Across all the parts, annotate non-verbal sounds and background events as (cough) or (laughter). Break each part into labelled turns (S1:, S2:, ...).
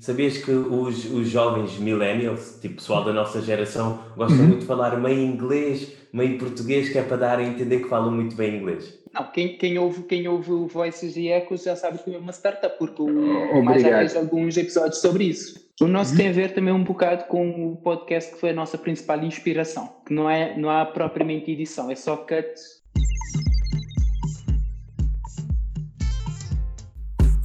S1: Sabias que os, os jovens millennials, tipo pessoal da nossa geração, gostam uhum. muito de falar meio inglês, meio português, que é para dar a entender que falam muito bem inglês?
S2: Não, quem, quem, ouve, quem ouve o Voices e Ecos já sabe que é uma startup, porque o mais já fez alguns episódios sobre isso. O nosso uhum. tem a ver também um bocado com o podcast que foi a nossa principal inspiração, que não, é, não há propriamente edição, é só cut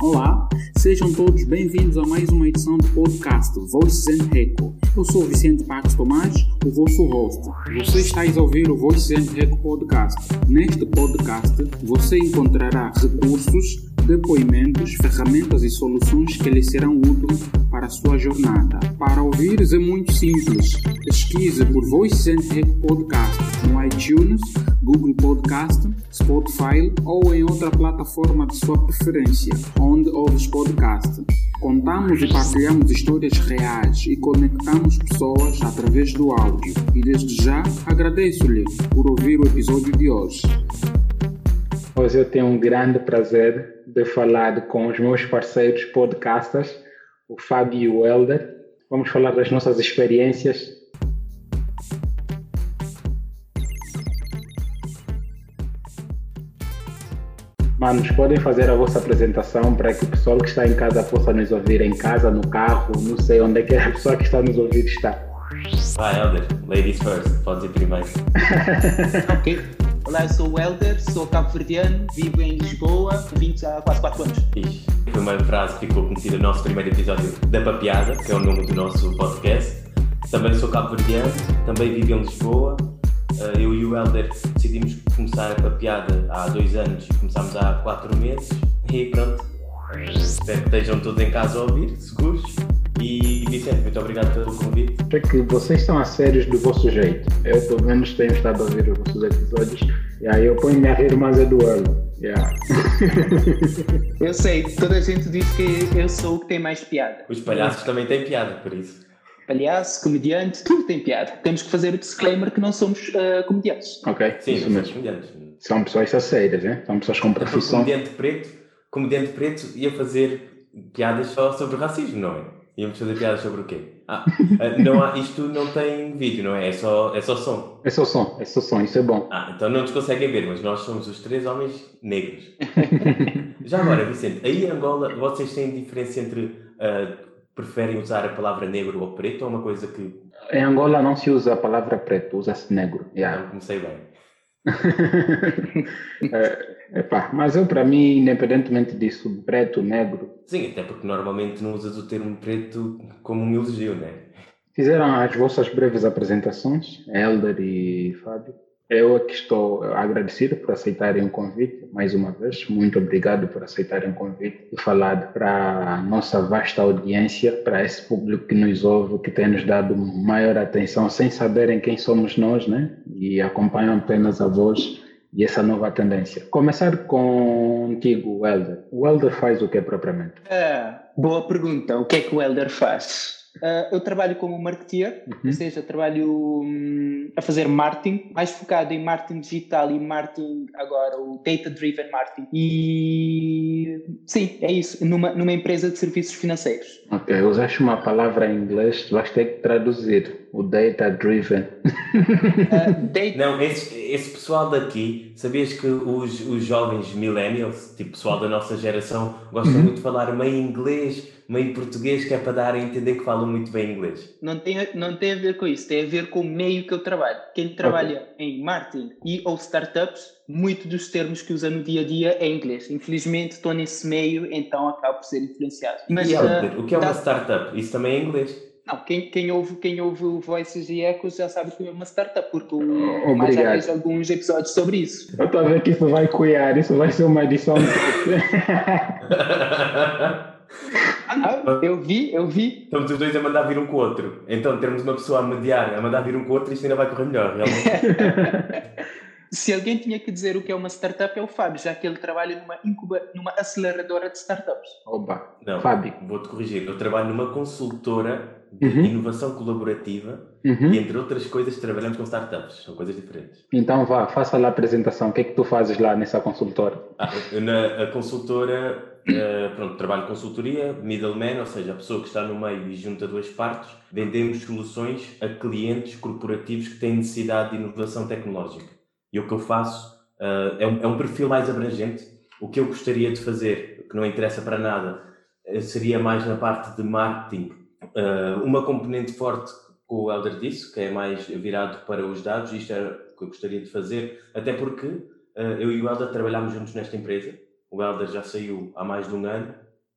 S3: Olá, sejam todos bem-vindos a mais uma edição do podcast Voices and Echo. Eu sou Vicente Pax Tomás, o vosso host. Você está a ouvir o Voices and Echo podcast. Neste podcast, você encontrará recursos depoimentos, ferramentas e soluções que lhe serão úteis para a sua jornada. Para ouvires é muito simples. Pesquise por Voice and Podcast no iTunes, Google Podcast, Spotify ou em outra plataforma de sua preferência, onde ouves podcast. Contamos e partilhamos histórias reais e conectamos pessoas através do áudio. E desde já agradeço-lhe por ouvir o episódio de hoje.
S4: Hoje eu tenho um grande prazer de falar com os meus parceiros podcasters, o Fábio e o Helder. Vamos falar das nossas experiências. Manos, podem fazer a vossa apresentação para que o pessoal que está em casa possa nos ouvir em casa, no carro, não sei onde é que a pessoa que está nos ouvir está.
S1: Vai, Helder, ladies first, pode ir primeiro. (laughs)
S2: ok. Olá, eu sou o Helder, sou cabo-verdiano, vivo em Lisboa, 20 há quase 4 anos.
S1: Ixi, foi uma frase que ficou conhecida no nosso primeiro episódio da Papiada, que é o nome do nosso podcast. Também sou cabo-verdiano, também vivo em Lisboa. Eh, eu e o Helder decidimos começar a Papiada há dois anos e começámos há quatro meses. E pronto, espero que estejam todos em casa a ouvir, seguros. E Vicente, muito obrigado pelo convite.
S4: É que vocês estão a sérios do vosso jeito. Eu, pelo menos, tenho estado a ouvir os vossos episódios. E aí eu ponho-me a rir mais é do ano. Yeah. (laughs)
S2: eu sei, toda a gente diz que eu sou o que tem mais piada.
S1: Os palhaços também têm piada, por isso.
S2: Palhaço, comediante, tudo tem piada. Temos que fazer o disclaimer que não somos uh, comediantes.
S4: Ok,
S1: sim, isso mesmo. Comediantes.
S4: São pessoas sérias, né? São pessoas com profissão.
S1: Comediante preto, comediante preto ia fazer piadas só sobre racismo, não é? Íamos fazer piadas sobre o quê? Ah, ah, não há, isto não tem vídeo, não é? É só, é só som.
S4: É só som, é só som, isso é bom.
S1: Ah, então não nos conseguem ver, mas nós somos os três homens negros. (laughs) Já agora, Vicente, aí em Angola vocês têm diferença entre uh, preferem usar a palavra negro ou preto ou uma coisa que.
S4: Em Angola não se usa a palavra preto, usa-se negro. Yeah.
S1: Não comecei bem.
S4: é, (laughs) (laughs) epá, mas eu, para mim, independentemente disso, preto, negro.
S1: Sim, até porque normalmente não usas o termo preto como um elogio, né?
S4: Fizeram as vossas breves apresentações, Helder e Fábio. Eu aqui estou agradecido por aceitarem o convite, mais uma vez. Muito obrigado por aceitarem o convite e falar para a nossa vasta audiência, para esse público que nos ouve, que tem nos dado maior atenção, sem saberem quem somos nós, né? E acompanham apenas a voz e essa nova tendência. Começar contigo, Welder. O Welder faz o que propriamente?
S2: É, boa pergunta. O que é que o Welder faz? Uh, eu trabalho como marketeer, uhum. ou seja, trabalho um, a fazer marketing, mais focado em marketing digital e marketing agora, o data-driven marketing. E sim, é isso, numa, numa empresa de serviços financeiros.
S4: Ok, usaste uma palavra em inglês, vais ter que traduzir o data-driven.
S1: Uh, data... Não, esse, esse pessoal daqui, sabias que os, os jovens millennials, tipo pessoal da nossa geração, gostam uhum. muito de falar meio inglês meio português que é para dar a entender que falam muito bem inglês.
S2: Não tem, não tem a ver com isso, tem a ver com o meio que eu trabalho. Quem trabalha okay. em marketing e ou startups, muito dos termos que usa no dia a dia é inglês. Infelizmente estou nesse meio, então acabo por ser influenciado.
S1: Mas, e, uh, o que é uma startup? Isso também é inglês.
S2: Não, quem, quem, ouve, quem ouve o Voices e Ecos já sabe que é uma startup, porque o mais já fez alguns episódios sobre isso.
S4: Eu estou a ver que isso vai cuiar, isso vai ser uma edição. (laughs) (laughs)
S2: Ah, eu vi, eu vi.
S1: Estamos os dois a mandar vir um com o outro. Então, termos uma pessoa a mediar, a mandar vir um com o outro, isto ainda vai correr melhor, realmente. (laughs)
S2: Se alguém tinha que dizer o que é uma startup, é o Fábio, já que ele trabalha numa, incuba, numa aceleradora de startups.
S4: Opa,
S1: não,
S4: Fábio.
S1: Vou-te corrigir. Eu trabalho numa consultora de uhum. inovação colaborativa uhum. e, entre outras coisas, trabalhamos com startups. São coisas diferentes.
S4: Então, vá, faça lá a apresentação. O que é que tu fazes lá nessa consultora?
S1: Ah, na, a consultora uh, pronto, trabalho consultoria, middleman, ou seja, a pessoa que está no meio e junta duas partes, vendemos soluções a clientes corporativos que têm necessidade de inovação tecnológica. E o que eu faço uh, é, um, é um perfil mais abrangente. O que eu gostaria de fazer, que não interessa para nada, seria mais na parte de marketing, uma componente forte que o Helder disse, que é mais virado para os dados, isto era o que eu gostaria de fazer, até porque eu e o Helder trabalhámos juntos nesta empresa, o Helder já saiu há mais de um ano,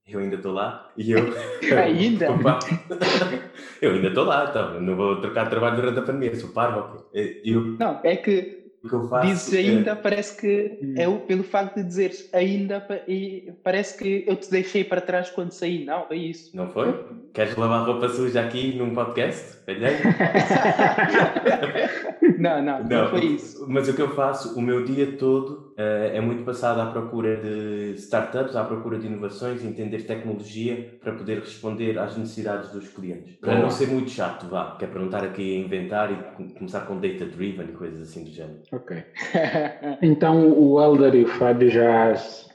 S1: eu ainda estou lá e eu. (laughs)
S2: ainda? (laughs)
S1: eu ainda estou lá, então, não vou trocar de trabalho durante a pandemia, sou parvo.
S2: Eu, não, é que que eu faço Dizes ainda, é... parece que hum. é o, pelo facto de dizeres ainda, e parece que eu te deixei para trás quando saí. Não, é isso.
S1: Não foi? Queres lavar roupa suja aqui num podcast? (laughs)
S2: não, não, não, não, foi isso.
S1: Mas o que eu faço, o meu dia todo é muito passado à procura de startups, à procura de inovações, entender tecnologia para poder responder às necessidades dos clientes. Para não ser muito chato, vá, que é para não estar aqui a inventar e começar com data-driven e coisas assim do género.
S4: Ok. (laughs) então o Elder e o Fábio já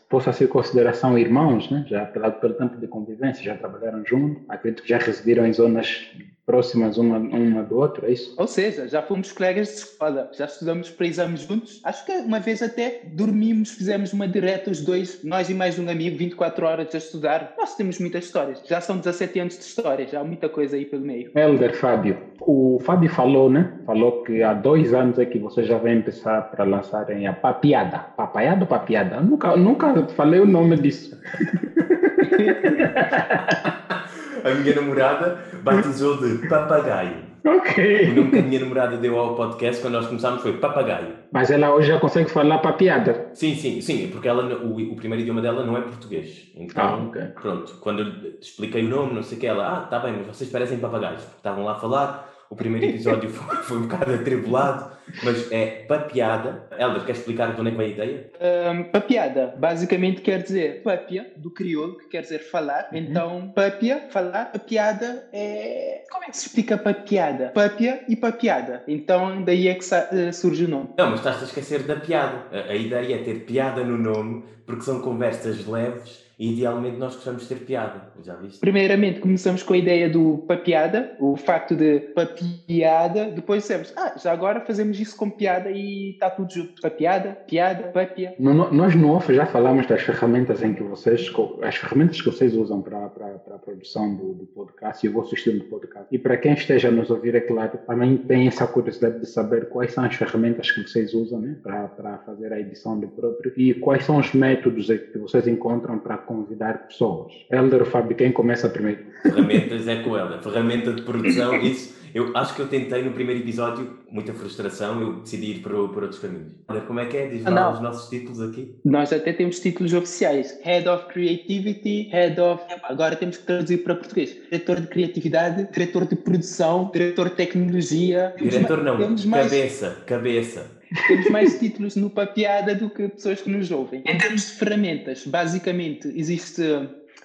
S4: possa ser consideração irmãos, né? já pelo, pelo tempo de convivência, já trabalharam juntos, acredito que já residiram em zonas próximas uma, uma do outro, é isso?
S2: Ou seja, já fomos colegas de escola, já estudamos para exames juntos. Acho que uma vez até dormimos, fizemos uma direta os dois, nós e mais um amigo, 24 horas a estudar. Nós temos muitas histórias, já são 17 anos de história, já há muita coisa aí pelo meio.
S4: Helder, Fábio, o Fábio falou, né? Falou que há dois anos é que você já vai empezar para lançarem a papiada. Papaiada ou papiada? Nunca, nunca falei o nome disso. (laughs) (laughs)
S1: a minha namorada batizou de papagaio.
S4: Ok.
S1: O nome que a minha namorada deu ao podcast quando nós começámos foi papagaio.
S4: Mas ela hoje já consegue falar papiada.
S1: Sim, sim, sim, porque ela, o, o primeiro idioma dela não é português. Então, ah, okay. pronto, quando eu expliquei o nome, não sei o que, ela, ah, tá bem, mas vocês parecem papagaios. Estavam lá a falar, o primeiro episódio foi, (laughs) foi um bocado atribulado, mas é papiada. Helder, quer explicar de onde é que vem a ideia?
S2: Um, papiada, basicamente quer dizer papia, do crioulo, que quer dizer falar. Uhum. Então, papia, falar, papiada é. Como é que se explica papiada? Papia e papiada. Então, daí é que eh, surge o nome.
S1: Não, mas estás a esquecer da piada. A, a ideia é ter piada no nome, porque são conversas leves e idealmente nós gostamos de ter piada, já viste?
S2: Primeiramente começamos com a ideia do papiada, o facto de papiada, depois dissemos, ah, já agora fazemos isso com piada e está tudo junto. Papiada, piada, papia.
S4: Nós no off já falamos das ferramentas em que vocês, as ferramentas que vocês usam para, para, para a produção do, do podcast e o vosso estilo de podcast. E para quem esteja a nos ouvir, é claro, também tem essa curiosidade de saber quais são as ferramentas que vocês usam né, para, para fazer a edição do próprio e quais são os métodos que vocês encontram para convidar pessoas. Helder, Fábio, quem começa primeiro?
S1: Ferramentas é com ela. Ferramenta de produção, isso. Eu acho que eu tentei no primeiro episódio, muita frustração, eu decidi ir para, para outros caminhos. Como é que é? Diz lá os nossos títulos aqui.
S2: Nós até temos títulos oficiais. Head of Creativity, Head of... Agora temos que traduzir para português. Diretor de Criatividade, Diretor de Produção, Diretor de Tecnologia.
S1: Diretor não, temos cabeça, mais... cabeça.
S2: Temos mais títulos no Papiada do que pessoas que nos ouvem. Em termos de ferramentas, basicamente existe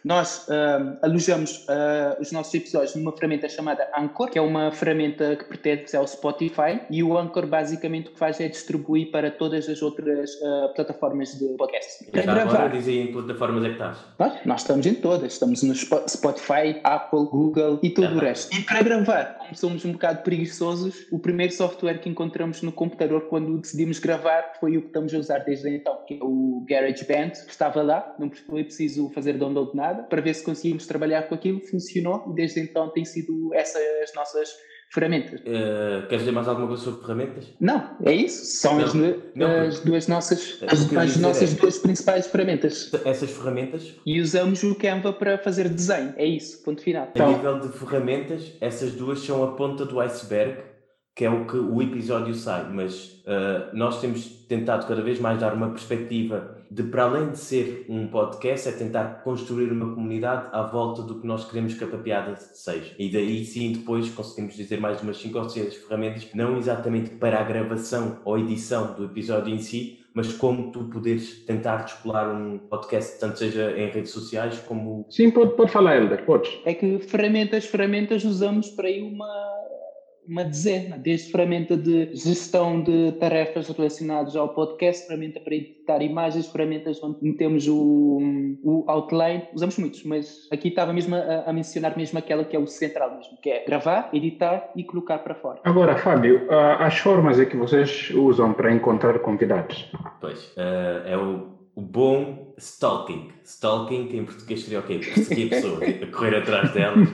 S2: nós uh, alojamos uh, os nossos episódios numa ferramenta chamada Anchor, que é uma ferramenta que pertence ao Spotify, e o Anchor basicamente o que faz é distribuir para todas as outras uh, plataformas de podcast.
S1: E já agora diz aí em plataformas é que estás?
S2: Nós, nós estamos em todas, estamos no Spotify, Apple, Google e todo o resto. E para gravar, como somos um bocado preguiçosos, o primeiro software que encontramos no computador quando decidimos gravar foi o que estamos a usar desde então, que é o GarageBand, que estava lá, não foi preciso fazer download nada para ver se conseguimos trabalhar com aquilo, funcionou e desde então tem sido essas as nossas ferramentas.
S1: Uh, queres dizer mais alguma coisa sobre ferramentas?
S2: Não, é isso. São não, as, não, as duas nossas, as, as nossas é, duas principais ferramentas.
S1: Essas ferramentas?
S2: E usamos o Canva para fazer desenho. É isso, ponto final. A
S1: então, nível de ferramentas, essas duas são a ponta do iceberg, que é o que o episódio sai, mas uh, nós temos tentado cada vez mais dar uma perspectiva de para além de ser um podcast, é tentar construir uma comunidade à volta do que nós queremos que a papiada seja. E daí sim depois conseguimos dizer mais umas 5 ou 6 ferramentas, não exatamente para a gravação ou edição do episódio em si, mas como tu poderes tentar descolar um podcast, tanto seja em redes sociais como...
S4: Sim, pode, pode falar, Helder, podes.
S2: É que ferramentas, ferramentas usamos para aí uma uma dezena, desde ferramenta de gestão de tarefas relacionadas ao podcast, ferramenta para editar imagens, ferramentas onde metemos o, o outline, usamos muitos, mas aqui estava mesmo a, a, mencionar mesmo aquela que é o central mesmo, que é gravar, editar e colocar para fora.
S4: Agora, Fábio, as formas é que vocês usam para encontrar convidados?
S1: Pois, uh, é o o bom stalking. Stalking, em português seria o quê? Perseguir pessoas, a correr atrás delas.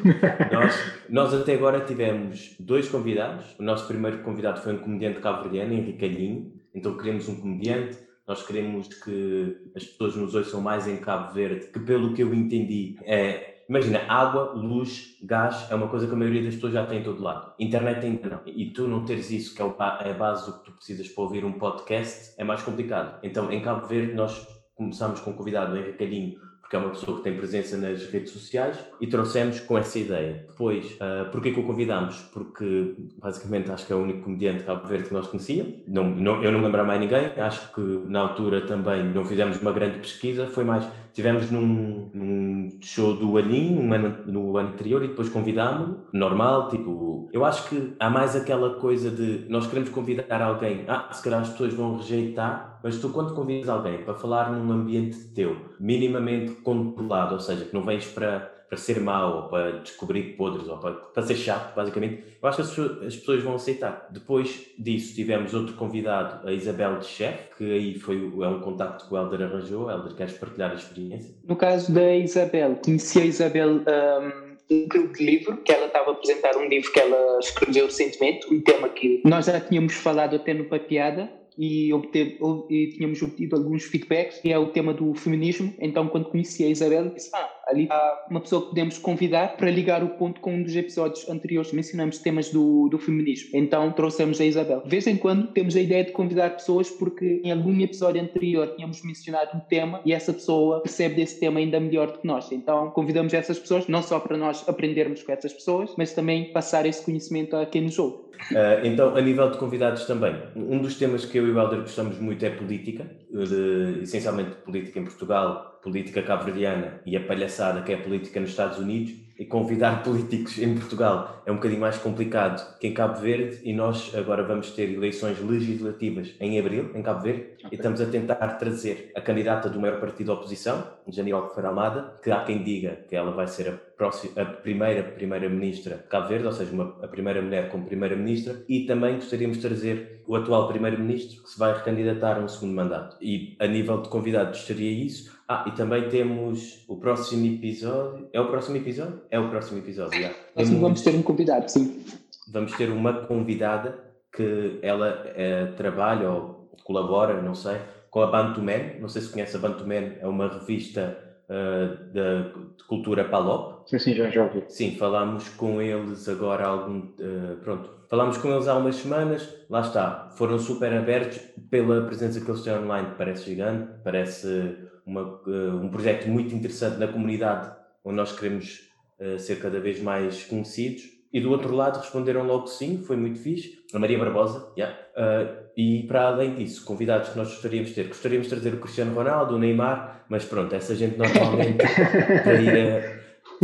S1: Nós, nós até agora tivemos dois convidados. O nosso primeiro convidado foi um comediante cabo-verdiano, Henrique Alhinho. Então queremos um comediante. Nós queremos que as pessoas nos ouçam mais em Cabo Verde, que pelo que eu entendi é Imagina, água, luz, gás é uma coisa que a maioria das pessoas já tem em todo lado. Internet ainda não. E tu não teres isso, que é, é a base do que tu precisas para ouvir um podcast, é mais complicado. Então, em Cabo Verde, nós começamos com o convidado Henrique Calhinho, porque é uma pessoa que tem presença nas redes sociais, e trouxemos com essa ideia. Depois, uh, porquê que o convidámos? Porque, basicamente, acho que é o único comediante Cabo Verde que nós conhecíamos. Não, não, eu não lembro mais ninguém. Acho que, na altura, também não fizemos uma grande pesquisa. Foi mais Tivemos num, num show do Aninho um ano, no ano anterior e depois convidámos-lo, normal, tipo, eu acho que há mais aquela coisa de nós queremos convidar alguém, ah, se calhar as pessoas vão rejeitar, mas tu quando convidas alguém para falar num ambiente teu, minimamente controlado, ou seja, que não vens para para ser mau, ou para descobrir podres, ou para, para ser chato, basicamente, eu acho que as pessoas, as pessoas, vão aceitar. Depois disso, tivemos outro convidado, a Isabel de Chef, que aí foi, é um contacto que o Helder arranjou. Helder, queres partilhar a experiência?
S2: No caso da Isabel, conheci a Isabel. Um um grupo de livro, que ela estava a apresentar um livro que ela escreveu recentemente, um tema que nós já tínhamos falado até no Papiada, e, obteve, e tínhamos obtido alguns feedbacks, que é o tema do feminismo. Então, quando conheci a Isabel, disse: Ah, ali há uma pessoa que podemos convidar para ligar o ponto com um dos episódios anteriores. Mencionamos temas do, do feminismo. Então, trouxemos a Isabel. De vez em quando, temos a ideia de convidar pessoas porque em algum episódio anterior tínhamos mencionado um tema e essa pessoa percebe desse tema ainda melhor do que nós. Então, convidamos essas pessoas, não só para nós aprendermos com essas pessoas, mas também passar esse conhecimento a quem nos ouve.
S1: Uh, então, a nível de convidados também, um dos temas que eu e o Helder gostamos muito é política, de, essencialmente política em Portugal, política cabo-verdiana e a palhaçada que é política nos Estados Unidos e convidar (laughs) políticos em Portugal é um bocadinho mais complicado que em Cabo Verde e nós agora vamos ter eleições legislativas em abril, em Cabo Verde, okay. e estamos a tentar trazer a candidata do maior partido da oposição, Janine Alcofar Almada, que há quem diga que ela vai ser a, próxima, a primeira primeira-ministra de Cabo Verde, ou seja, uma, a primeira mulher como primeira-ministra, e também gostaríamos de trazer o atual primeiro-ministro que se vai recandidatar a um segundo mandato. E a nível de convidados seria isso. Ah, e também temos o próximo episódio. É o próximo episódio? É o próximo episódio, já.
S2: Temos... Vamos ter um convidado, sim.
S1: Vamos ter uma convidada que ela é, trabalha ou colabora, não sei, com a Bantuman. Não sei se conhece a Bantuman, é uma revista uh, de, de, cultura Palop.
S4: Sim, sim, já, já ouvi.
S1: Sim, falámos com eles agora algum. Uh, pronto, falámos com eles há umas semanas, lá está, foram super abertos pela presença que eles têm online, parece gigante, parece uma, uh, um projeto muito interessante na comunidade, onde nós queremos uh, ser cada vez mais conhecidos. E do outro lado responderam logo sim, foi muito fixe. A Maria Barbosa, yeah. Uh, e para além disso, convidados que nós gostaríamos de ter, gostaríamos de trazer o Cristiano Ronaldo, o Neymar, mas pronto, essa gente normalmente (laughs) para ir a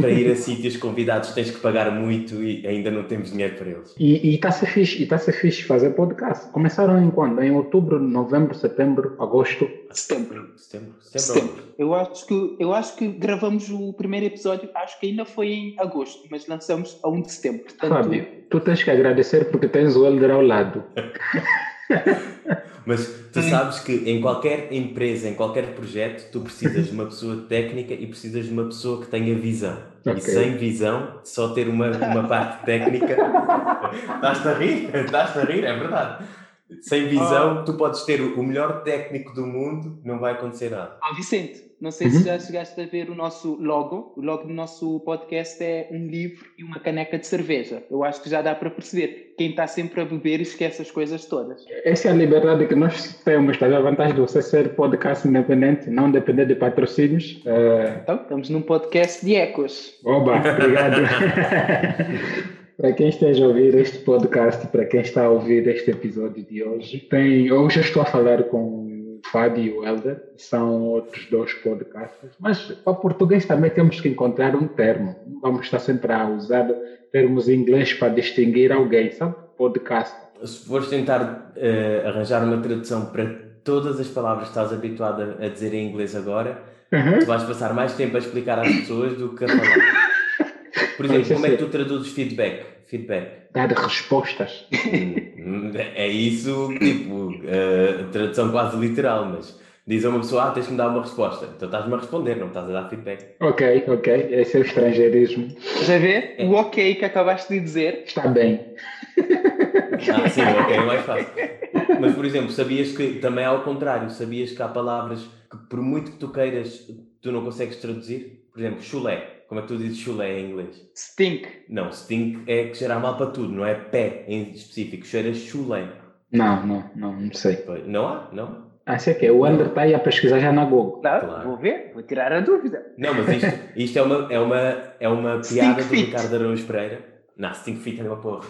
S1: para ir a sítios convidados tens que pagar muito e ainda não temos dinheiro para eles.
S4: E está-se fixe, está -se fixe fazer podcast. Começaram em quando? Em outubro, novembro, setembro, agosto?
S2: Setembro.
S1: Setembro.
S2: Setembro. setembro. Eu, acho que, eu acho que gravamos o primeiro episódio, acho que ainda foi em agosto, mas lançamos a 1 de setembro.
S4: Portanto... Fábio, tu tens que agradecer porque tens o Helder ao lado. (laughs)
S1: Mas tu sabes que em qualquer empresa, em qualquer projeto, tu precisas de uma pessoa técnica e precisas de uma pessoa que tenha visão. Okay. E sem visão, só ter uma, uma parte técnica. (laughs) Estás-te a rir? Estás-te a rir? É verdade. Sem visão, oh. tu podes ter o melhor técnico do mundo, não vai acontecer nada.
S2: Ah, Vicente, não sei uhum. se já chegaste a ver o nosso logo. O logo do nosso podcast é um livro e uma caneca de cerveja. Eu acho que já dá para perceber. Quem está sempre a beber esquece as coisas todas.
S4: Essa é a liberdade que nós temos. Está a vantagem de você ser podcast independente, não depender de patrocínios.
S2: Uh... Então, estamos num podcast de ecos.
S4: Oba, obrigado. (laughs) Para quem esteja a ouvir este podcast, para quem está a ouvir este episódio de hoje, tem, hoje estou a falar com Fábio e o Helder, são outros dois podcasts. Mas para português também temos que encontrar um termo. Não vamos estar sempre a usar termos em inglês para distinguir alguém, sabe? Podcast.
S1: Se fores tentar uh, arranjar uma tradução para todas as palavras que estás habituado a dizer em inglês agora, uhum. tu vais passar mais tempo a explicar às pessoas do que a falar. Por exemplo, como é que tu traduzes feedback? Feedback.
S4: Dar respostas.
S1: é isso, tipo, uh, tradução quase literal, mas diz a uma pessoa, ah, tens que me dar uma resposta. Então estás-me a responder, não estás a dar feedback.
S4: Ok, ok. Esse é o estrangeirismo.
S2: Já vê? É. O ok que acabaste de dizer.
S4: Está bem.
S1: Ah, sim, o ok é mais fácil. Mas, por exemplo, sabias que também é ao contrário, sabias que há palavras que por muito que tu queiras, tu não consegues traduzir? Por exemplo, chulé. Como é que tu dizes chulé em inglês?
S2: Stink.
S1: Não, stink é que cheira mal para tudo, não é pé em específico, cheira chulé.
S4: Não, não, não, não sei.
S1: Não há? Não?
S4: Ah, sei que é. O André está aí a pesquisar já na Google.
S2: Não, claro. vou ver, vou tirar a dúvida.
S1: Não, mas isto, isto é, uma, é, uma, é uma (laughs) piada do Ricardo Araújo Pereira. Não, stink fit é uma porra.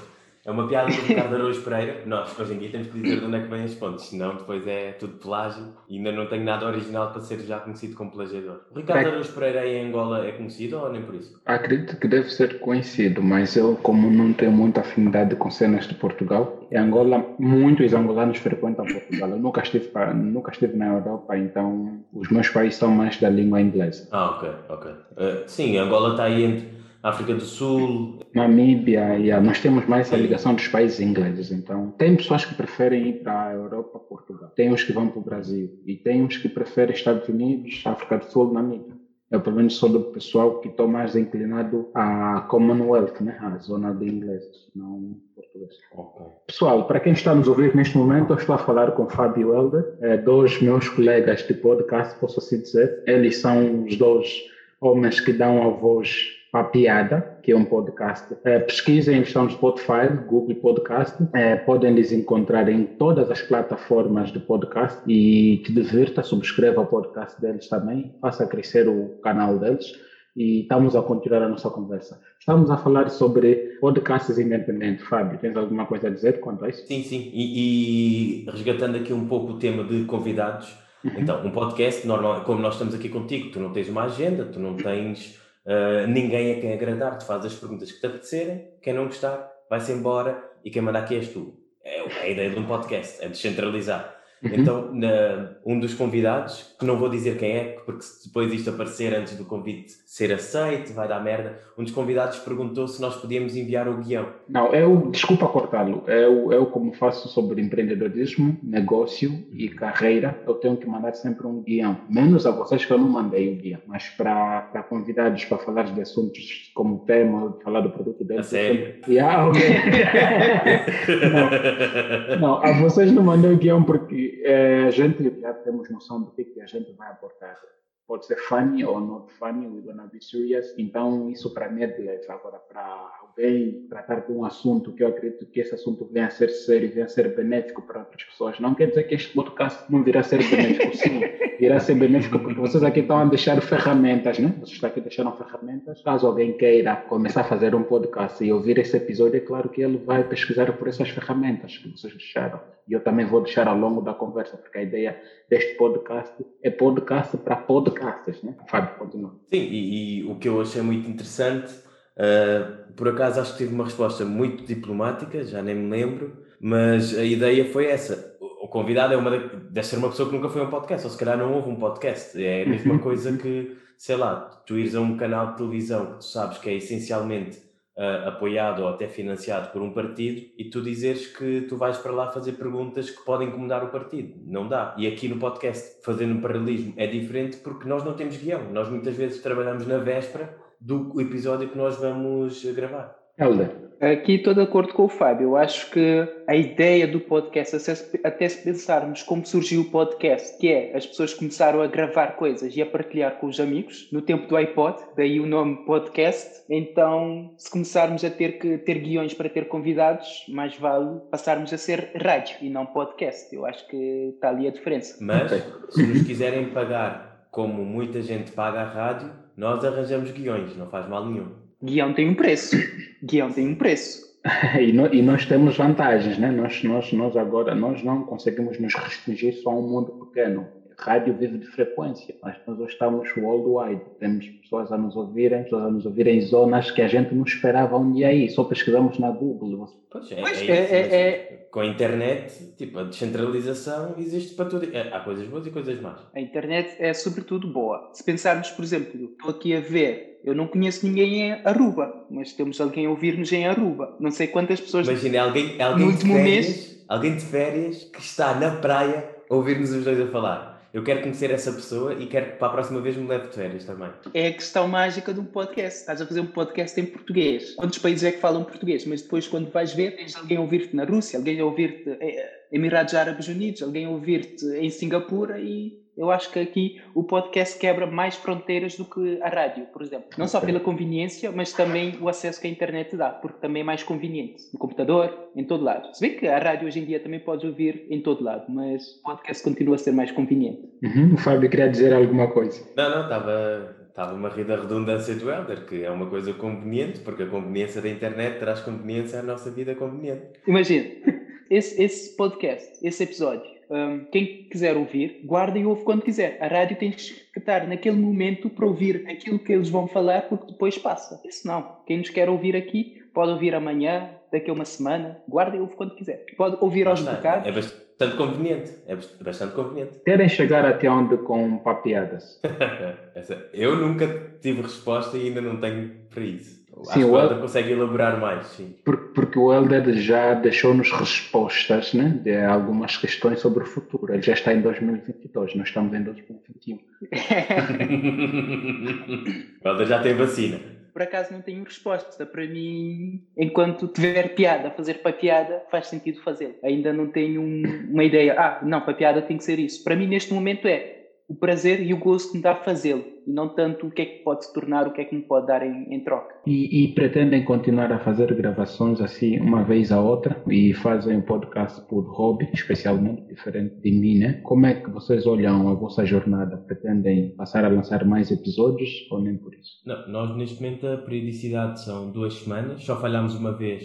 S1: É uma piada do Ricardo Araújo Pereira. Nós, hoje em dia, temos que dizer de onde é que vêm as fontes, senão depois é tudo pelágio e ainda não tenho nada original para ser já conhecido como plagiador. O Ricardo é. Araújo Pereira em Angola é conhecido ou nem por isso?
S4: Acredito que deve ser conhecido, mas eu, como não tenho muita afinidade com cenas de Portugal, em Angola, muitos angolanos frequentam Portugal. Eu nunca estive, nunca estive na Europa, então os meus pais são mais da língua inglesa.
S1: Ah, ok, ok. Uh, sim, Angola está aí entre África do Sul.
S4: Namíbia, yeah. nós temos mais a ligação dos países ingleses. Então, tem pessoas que preferem ir para a Europa, Portugal. Tem uns que vão para o Brasil. E tem uns que preferem Estados Unidos, África do Sul, Namíbia. Eu, pelo menos, sou do pessoal que estou mais inclinado à Commonwealth, né? a zona de ingleses, não português. Okay. Pessoal, para quem está nos ouvir neste momento, eu estou a falar com Fábio Helder, é, dois meus colegas de podcast, posso assim dizer. Eles são os dois homens que dão a voz a Piada, que é um podcast. É, pesquisem, estão no Spotify, Google Podcast. É, podem lhes encontrar em todas as plataformas de podcast e te divirta, subscreva o podcast deles também, faça crescer o canal deles e estamos a continuar a nossa conversa. Estamos a falar sobre podcasts independentes. Fábio, tens alguma coisa a dizer quanto a isso?
S1: Sim, sim. E, e resgatando aqui um pouco o tema de convidados, uhum. então, um podcast, normal, como nós estamos aqui contigo, tu não tens uma agenda, tu não tens Uh, ninguém é quem agradar, tu fazes as perguntas que te apetecerem, quem não gostar, vai-se embora e quem manda aqui és tu. É, é a ideia de um podcast, é descentralizar. Uhum. Então, na, um dos convidados, que não vou dizer quem é, porque depois isto aparecer antes do convite ser aceito, vai dar merda. Um dos convidados perguntou se nós podíamos enviar o guião.
S4: Não, eu, desculpa cortá-lo, eu, eu, como faço sobre empreendedorismo, negócio e carreira, eu tenho que mandar sempre um guião. Menos a vocês que eu não mandei o guião, mas para convidados para falar de assuntos como tema, falar do produto deles. A
S1: sério?
S4: Sempre... Yeah, okay. (laughs) não, não, a vocês não mandei o guião porque é, a gente já temos noção do que, que a gente vai aportar. Pode ser funny ou not funny, we're gonna be serious. Então, isso para mim é. Agora, para alguém tratar de um assunto que eu acredito que esse assunto venha a ser sério, venha a ser benéfico para outras pessoas, não quer dizer que este podcast não virá a ser benéfico, sim. (laughs) Irá ser benéfico porque vocês aqui estão a deixar ferramentas, né? Vocês estão aqui deixando ferramentas. Caso alguém queira começar a fazer um podcast e ouvir esse episódio, é claro que ele vai pesquisar por essas ferramentas que vocês deixaram. E eu também vou deixar ao longo da conversa, porque a ideia deste podcast é podcast para podcasters, né? Fábio, continua.
S1: Sim, e, e, o que eu achei muito interessante, uh, por acaso acho que tive uma resposta muito diplomática, já nem me lembro, mas a ideia foi essa. O convidado é uma deve ser uma pessoa que nunca foi a um podcast, ou se calhar não houve um podcast. É a mesma (laughs) coisa que, sei lá, tu ires a um canal de televisão que tu sabes que é essencialmente uh, apoiado ou até financiado por um partido e tu dizeres que tu vais para lá fazer perguntas que podem incomodar o partido. Não dá. E aqui no podcast, fazendo um paralelismo, é diferente porque nós não temos guião. Nós muitas vezes trabalhamos na véspera do episódio que nós vamos gravar.
S4: Helder.
S2: Aqui estou de acordo com o Fábio. Eu acho que a ideia do podcast, até se pensarmos como surgiu o podcast, que é as pessoas começaram a gravar coisas e a partilhar com os amigos, no tempo do iPod, daí o nome podcast. Então, se começarmos a ter que ter guiões para ter convidados, mais vale passarmos a ser rádio e não podcast. Eu acho que está ali a diferença.
S1: Mas, se nos quiserem pagar como muita gente paga a rádio, nós arranjamos guiões, não faz mal nenhum.
S2: Guião tem um preço. Guião tem um preço. (laughs)
S4: e, no, e, nós temos vantagens, né? Nós, nós, nós agora nós não conseguimos nos restringir só a um mundo pequeno. Rádio vive de frequência, mas nós hoje estamos worldwide. Temos pessoas a nos ouvirem, pessoas a nos ouvirem em zonas que a gente não esperava onde ia ir. Só pesquisamos na Google.
S1: Pois é, é, é, é, com a internet, tipo, a descentralização existe para tudo. É, há coisas boas e coisas más.
S2: A internet é sobretudo boa. Se pensarmos, por exemplo, estou aqui a ver, eu não conheço ninguém em Aruba, mas temos alguém a ouvir-nos em Aruba. Não sei quantas pessoas.
S1: Imagina, alguém, alguém, de férias, mês... alguém de férias que está na praia a ouvir-nos os dois a falar. Eu quero conhecer essa pessoa e quero que para a próxima vez me leve de férias também.
S2: É a questão mágica de um podcast. Estás a fazer um podcast em português. Quantos países é que falam português? Mas depois, quando vais ver, tens alguém a ouvir-te na Rússia, alguém a ouvir-te em Emirados Árabes Unidos, alguém a ouvir-te em Singapura e eu acho que aqui o podcast quebra mais fronteiras do que a rádio, por exemplo. Não só pela conveniência, mas também o acesso que a internet dá, porque também é mais conveniente. No computador, em todo lado. Se bem que a rádio hoje em dia também podes ouvir em todo lado, mas o podcast continua a ser mais conveniente.
S4: Uhum. O Fábio queria dizer alguma coisa.
S1: Não, não, estava estava-me a rir da redundância do Helder, que é uma coisa conveniente, porque a conveniência da internet traz conveniência à nossa vida conveniente.
S2: Imagina, esse, esse podcast, esse episódio, um, quem quiser ouvir, guarda e ouve quando quiser. A rádio tem que estar naquele momento para ouvir aquilo que eles vão falar, porque depois passa. Isso não. Quem nos quer ouvir aqui, pode ouvir amanhã, daqui a uma semana, guarda e ouve quando quiser. Pode ouvir aos bocados.
S1: É bastante conveniente. É bastante conveniente. (laughs)
S4: Querem chegar até onde com papiadas?
S1: Eu nunca tive resposta e ainda não tenho para isso. Sim, o Helder consegue elaborar mais, sim.
S4: Porque, porque o Helder já deixou-nos respostas né, de algumas questões sobre o futuro. Ele já está em 2022, nós estamos em 2021. (laughs)
S1: o Helder já tem vacina.
S2: Por acaso não tenho resposta. Para mim, enquanto tiver piada, fazer para piada, faz sentido fazê-lo. Ainda não tenho um, uma ideia. Ah, não, para piada tem que ser isso. Para mim, neste momento, é o prazer e o gosto que me dá fazê-lo e não tanto o que é que pode se tornar, o que é que me pode dar em, em troca.
S4: E, e, pretendem continuar a fazer gravações assim uma vez a outra e fazem um podcast por hobby, especialmente diferente de mim, né? Como é que vocês olham a vossa jornada? Pretendem passar a lançar mais episódios ou nem por isso?
S1: Não, nós neste momento a periodicidade são duas semanas, só falhámos uma vez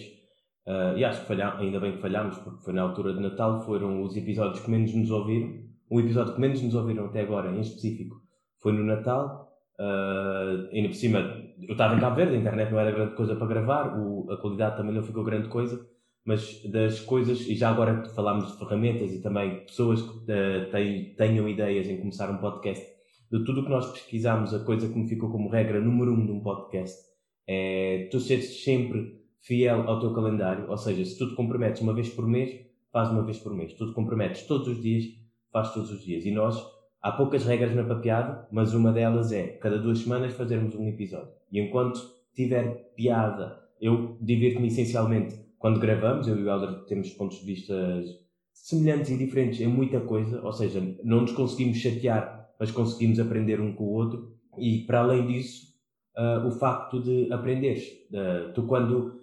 S1: uh, e acho que falhamos, ainda bem que falhámos porque foi na altura de Natal, foram os episódios que menos nos ouviram o episódio que menos nos ouviram até agora, em específico, foi no Natal. Uh, ainda por cima, eu estava em Cabo Verde, a internet não era grande coisa para gravar, o, a qualidade também não ficou grande coisa, mas das coisas, e já agora falámos de ferramentas e também pessoas que uh, tenham ideias em começar um podcast, de tudo o que nós pesquisamos, a coisa que me ficou como regra número um de um podcast é tu seres sempre fiel ao teu calendário, ou seja, se tu te comprometes uma vez por mês, faz uma vez por mês. Tu te comprometes todos os dias, faz todos os dias. E nós, há poucas regras na papeada, mas uma delas é cada duas semanas fazermos um episódio. E enquanto tiver piada, eu divirto-me essencialmente quando gravamos, eu e o Helder temos pontos de vista semelhantes e diferentes em muita coisa, ou seja, não nos conseguimos chatear, mas conseguimos aprender um com o outro. E para além disso, uh, o facto de aprenderes. Uh, tu, quando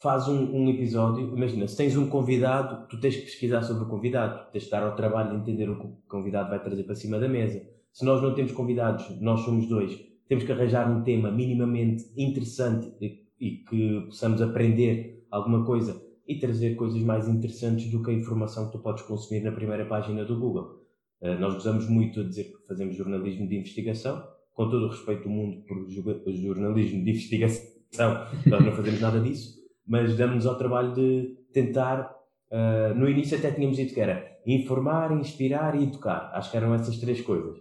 S1: faz um, um, episódio, imagina, se tens um convidado, tu tens que pesquisar sobre o convidado, tens de estar ao trabalho de entender o que o convidado vai trazer para cima da mesa. Se nós não temos convidados, nós somos dois, temos que arranjar um tema minimamente interessante e, e que possamos aprender alguma coisa e trazer coisas mais interessantes do que a informação que tu podes consumir na primeira página do Google. Uh, nós gostamos muito a dizer que fazemos jornalismo de investigação, com todo o respeito do mundo por jornalismo de investigação, nós não fazemos nada disso mas damos ao trabalho de tentar. Uh, no início até tínhamos dito que era informar, inspirar e educar. Acho que eram essas três coisas.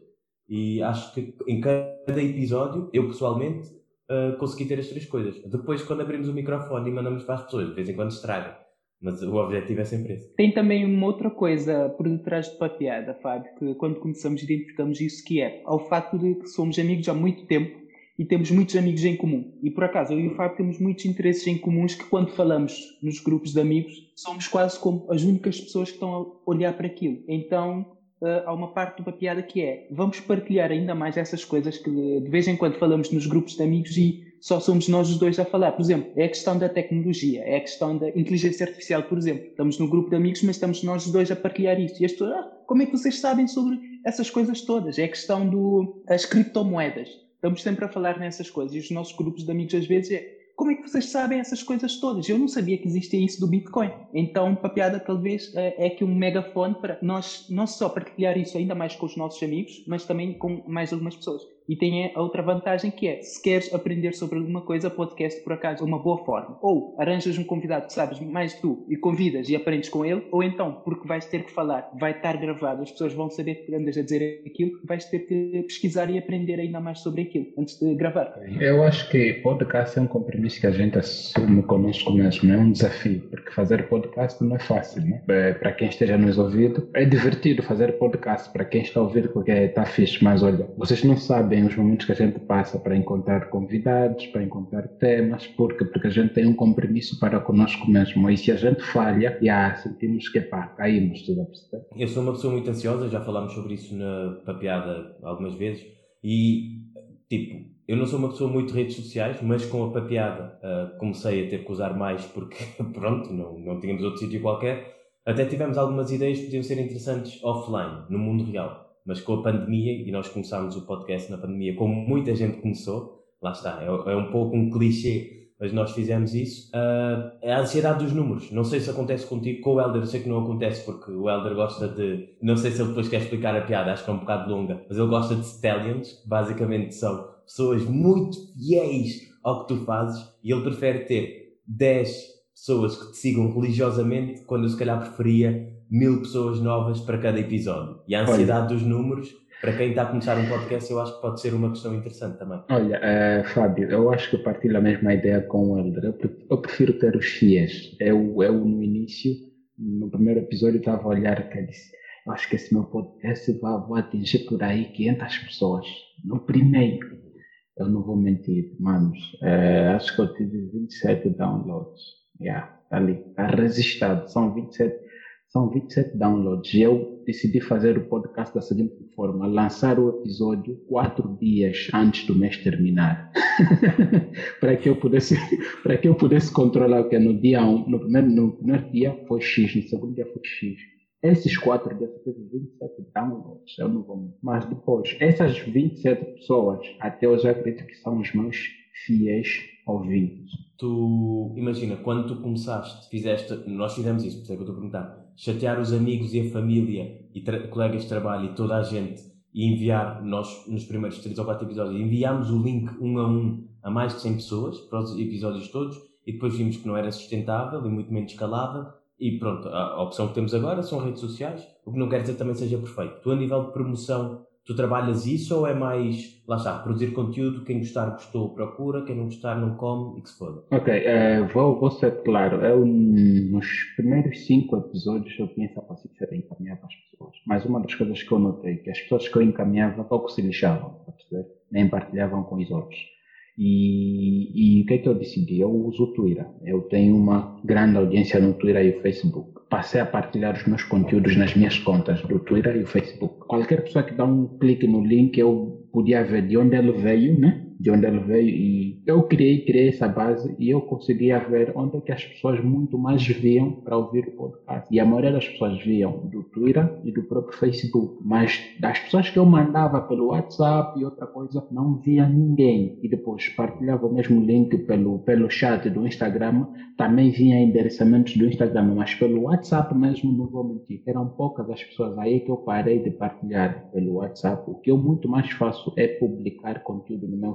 S1: E acho que em cada episódio, eu pessoalmente, uh, consegui ter as três coisas. Depois, quando abrimos o microfone e mandamos para as pessoas, de vez em quando estraga. Mas o objetivo é sempre esse.
S2: Tem também uma outra coisa por detrás de papiada, Fábio, que quando começamos identificamos isso que é ao facto de que somos amigos há muito tempo e temos muitos amigos em comum. E por acaso, eu e o Fábio temos muitos interesses em comuns que, quando falamos nos grupos de amigos, somos quase como as únicas pessoas que estão a olhar para aquilo. Então, uh, há uma parte de uma piada que é: vamos partilhar ainda mais essas coisas que de vez em quando falamos nos grupos de amigos e só somos nós os dois a falar. Por exemplo, é a questão da tecnologia, é a questão da inteligência artificial, por exemplo. Estamos no grupo de amigos, mas estamos nós os dois a partilhar isso. E as pessoas, ah, como é que vocês sabem sobre essas coisas todas? É a questão das criptomoedas estamos sempre a falar nessas coisas. E os nossos grupos de amigos, às vezes, é como é que vocês sabem essas coisas todas? Eu não sabia que existia isso do Bitcoin. Então, Papiada talvez é, é que um megafone para nós não só partilhar isso ainda mais com os nossos amigos, mas também com mais algumas pessoas. E tem a outra vantagem que é, se queres aprender sobre alguma coisa, podcast por acaso é uma boa forma. Ou arranjas um convidado que sabes mais tu e convidas e aprendes com ele, ou então, porque vais ter que falar, vai estar gravado, as pessoas vão saber que andas a dizer aquilo, vais ter que pesquisar e aprender ainda mais sobre aquilo antes de gravar.
S4: Eu acho que podcast é um compromisso que a gente assume conosco mesmo, é um desafio, porque fazer podcast não é fácil, né? É, para quem esteja nos ouvindo, é divertido fazer podcast, para quem está ouvindo porque está fixe, mas olha, vocês não sabem bem os momentos que a gente passa para encontrar convidados, para encontrar temas, porque porque a gente tem um compromisso para conosco mesmo. E se a gente falha, já sentimos que pá, caímos, tudo a perceber?
S1: Eu sou uma pessoa muito ansiosa, já falámos sobre isso na papeada algumas vezes, e tipo, eu não sou uma pessoa muito de redes sociais, mas com a papeada uh, comecei a ter que usar mais porque, (laughs) pronto, não, não tínhamos outro sítio qualquer. Até tivemos algumas ideias que podiam ser interessantes offline, no mundo real mas com a pandemia, e nós começámos o podcast na pandemia, como muita gente começou, lá está, é, é um pouco um clichê, mas nós fizemos isso, uh, é a ansiedade dos números. Não sei se acontece contigo, com o Helder eu sei que não acontece, porque o Helder gosta de, não sei se ele depois quer explicar a piada, acho que é um bocado longa, mas ele gosta de stallions, que basicamente são pessoas muito fiéis ao que tu fazes, e ele prefere ter 10 pessoas que te sigam religiosamente, quando eu se calhar preferia mil pessoas novas para cada episódio. E a ansiedade Olha. dos números, para quem está a começar um podcast, eu acho que pode ser uma questão interessante também.
S4: Olha, uh, Fábio, eu acho que eu partilho a mesma ideia com o Helder. Eu, prefiro ter os fiéis. Eu, eu, no início, no primeiro episódio, estava a olhar que disse eu acho que esse meu podcast vai, vai atingir por aí 500 pessoas. No primeiro. Eu não vou mentir, manos. Uh, acho que eu tive 27 downloads. Yeah, ali. Está registrado. São 27 são 27 downloads. E eu decidi fazer o podcast da seguinte forma: lançar o episódio quatro dias antes do mês terminar, (laughs) para que eu pudesse, (laughs) para que eu pudesse controlar que no dia um, no primeiro, no primeiro dia foi X, no segundo dia foi X. Esses quatro dias eu tive 27 downloads, eu não vou. Mas depois, essas 27 pessoas, até hoje eu acredito que são os meus fiéis ouvintes.
S1: Tu, imagina, quando tu começaste, fizeste, nós fizemos isso, por isso é que eu estou a perguntar chatear os amigos e a família e colegas de trabalho e toda a gente e enviar, nós nos primeiros 3 ou 4 episódios, enviámos o link um a um a mais de 100 pessoas para os episódios todos e depois vimos que não era sustentável e muito menos escalável e pronto, a opção que temos agora são redes sociais, o que não quer dizer também seja perfeito. Tu a nível de promoção Tu trabalhas isso ou é mais, lá está, produzir conteúdo, quem gostar gostou, procura, quem não gostar não come e que se foda?
S4: Ok, uh, vou, vou ser claro, eu nos primeiros cinco episódios eu tinha essa paciência de encaminhar para as pessoas, mas uma das coisas que eu notei, que as pessoas que eu encaminhava pouco se lixavam, nem partilhavam com os outros. E, e o que é que eu decidi? Eu uso o Twitter. Eu tenho uma grande audiência no Twitter e no Facebook passei a partilhar os meus conteúdos nas minhas contas do Twitter e do Facebook. Qualquer pessoa que dá um clique no link, eu podia ver de onde ele veio, né? De onde ele veio e eu criei, criei essa base e eu conseguia ver onde é que as pessoas muito mais viam para ouvir o podcast. E a maioria das pessoas viam do Twitter e do próprio Facebook, mas das pessoas que eu mandava pelo WhatsApp e outra coisa, não via ninguém. E depois partilhava o mesmo link pelo, pelo chat do Instagram, também vinha endereçamentos do Instagram, mas pelo WhatsApp mesmo, não vou mentir, eram poucas as pessoas aí que eu parei de partilhar pelo WhatsApp. O que eu muito mais faço é publicar conteúdo no meu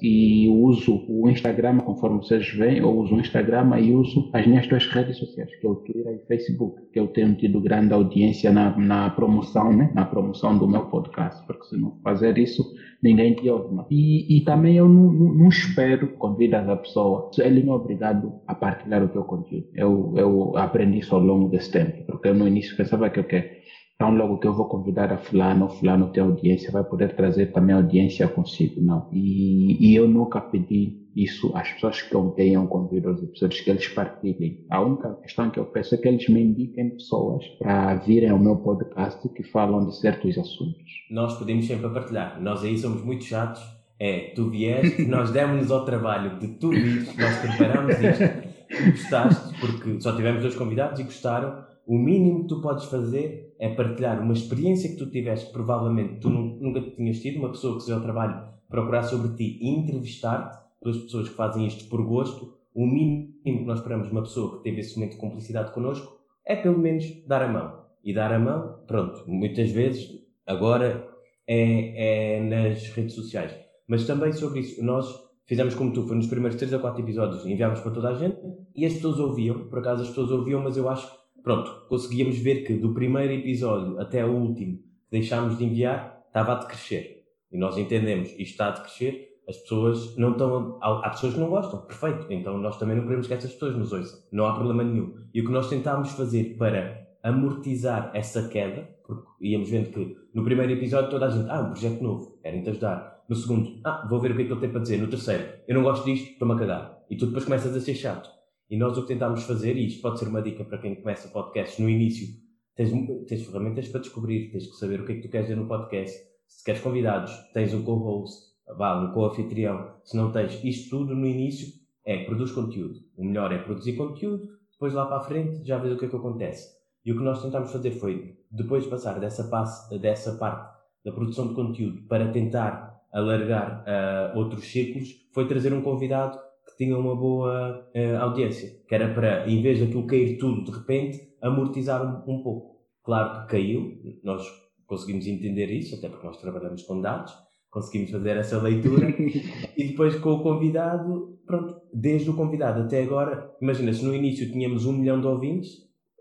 S4: e uso o Instagram, conforme vocês veem, eu uso o Instagram e uso as minhas duas redes sociais, que é o Twitter e o Facebook, que eu tenho tido grande audiência na, na promoção, né? na promoção do meu podcast, porque se não fazer isso, ninguém te ouve. E, e também eu não, não, não espero convidas a pessoa, ele não é obrigado a partilhar o teu conteúdo. Eu, eu aprendi isso ao longo desse tempo, porque eu no início pensava que eu quero então, logo que eu vou convidar a fulano, fulano tem audiência, vai poder trazer também audiência consigo, não. E, e eu nunca pedi isso às pessoas que ouvem convido os episódios que eles partilhem. A única questão que eu peço é que eles me indiquem pessoas para virem ao meu podcast que falam de certos assuntos.
S1: Nós pedimos sempre a partilhar. Nós aí somos muito chatos. É, tu vieste, nós demos-nos ao trabalho de tu vires, nós preparamos isto, tu gostaste, porque só tivemos dois convidados e gostaram o mínimo que tu podes fazer é partilhar uma experiência que tu tiveste, que provavelmente tu nunca tinhas tido, uma pessoa que se ao trabalho procurar sobre ti e entrevistar-te, duas pessoas que fazem isto por gosto, o mínimo que nós esperamos de uma pessoa que teve esse momento de cumplicidade connosco é pelo menos dar a mão. E dar a mão, pronto, muitas vezes, agora é, é nas redes sociais. Mas também sobre isso, nós fizemos como tu, foi nos primeiros 3 a 4 episódios, enviámos para toda a gente e as pessoas ouviam, por acaso as pessoas ouviam, mas eu acho que, pronto, conseguíamos ver que do primeiro episódio até o último que deixámos de enviar, estava a decrescer. E nós entendemos, isto está a decrescer, as pessoas não estão. Há, pessoas que não gostam, perfeito. Então nós também não queremos que essas pessoas nos ouçam. Não há problema nenhum. E o que nós tentámos fazer para amortizar essa queda, porque íamos vendo que no primeiro episódio toda a gente, ah, um projeto novo, querem-te ajudar. No segundo, ah, vou ver o que é que ele tem para dizer. No terceiro, eu não gosto disto, estou-me a cagar. E tu depois começas a ser chato. E nós o que tentámos fazer, e isto pode ser uma dica para quem começa podcasts no início, tens, tens ferramentas para descobrir, tens que saber o que é que tu queres dizer no podcast. Se queres convidados, tens um co-host, vá, um co-anfitrião, se não tens isto tudo no início, é produz conteúdo. O melhor é produzir conteúdo, depois lá para a frente já vês o que é que acontece. E o que nós tentámos fazer foi, depois de passar dessa, passe, dessa parte da produção de conteúdo para tentar alargar uh, outros círculos, foi trazer um convidado que tinha uma boa uh, audiência, que era para, em vez daquilo cair tudo de repente, amortizar um, um pouco. Claro que caiu, nós conseguimos entender isso, até porque nós trabalhamos com dados, conseguimos fazer essa leitura (laughs) e depois com o convidado, pronto, desde o convidado até agora, imagina se no início tínhamos um milhão de ouvintes,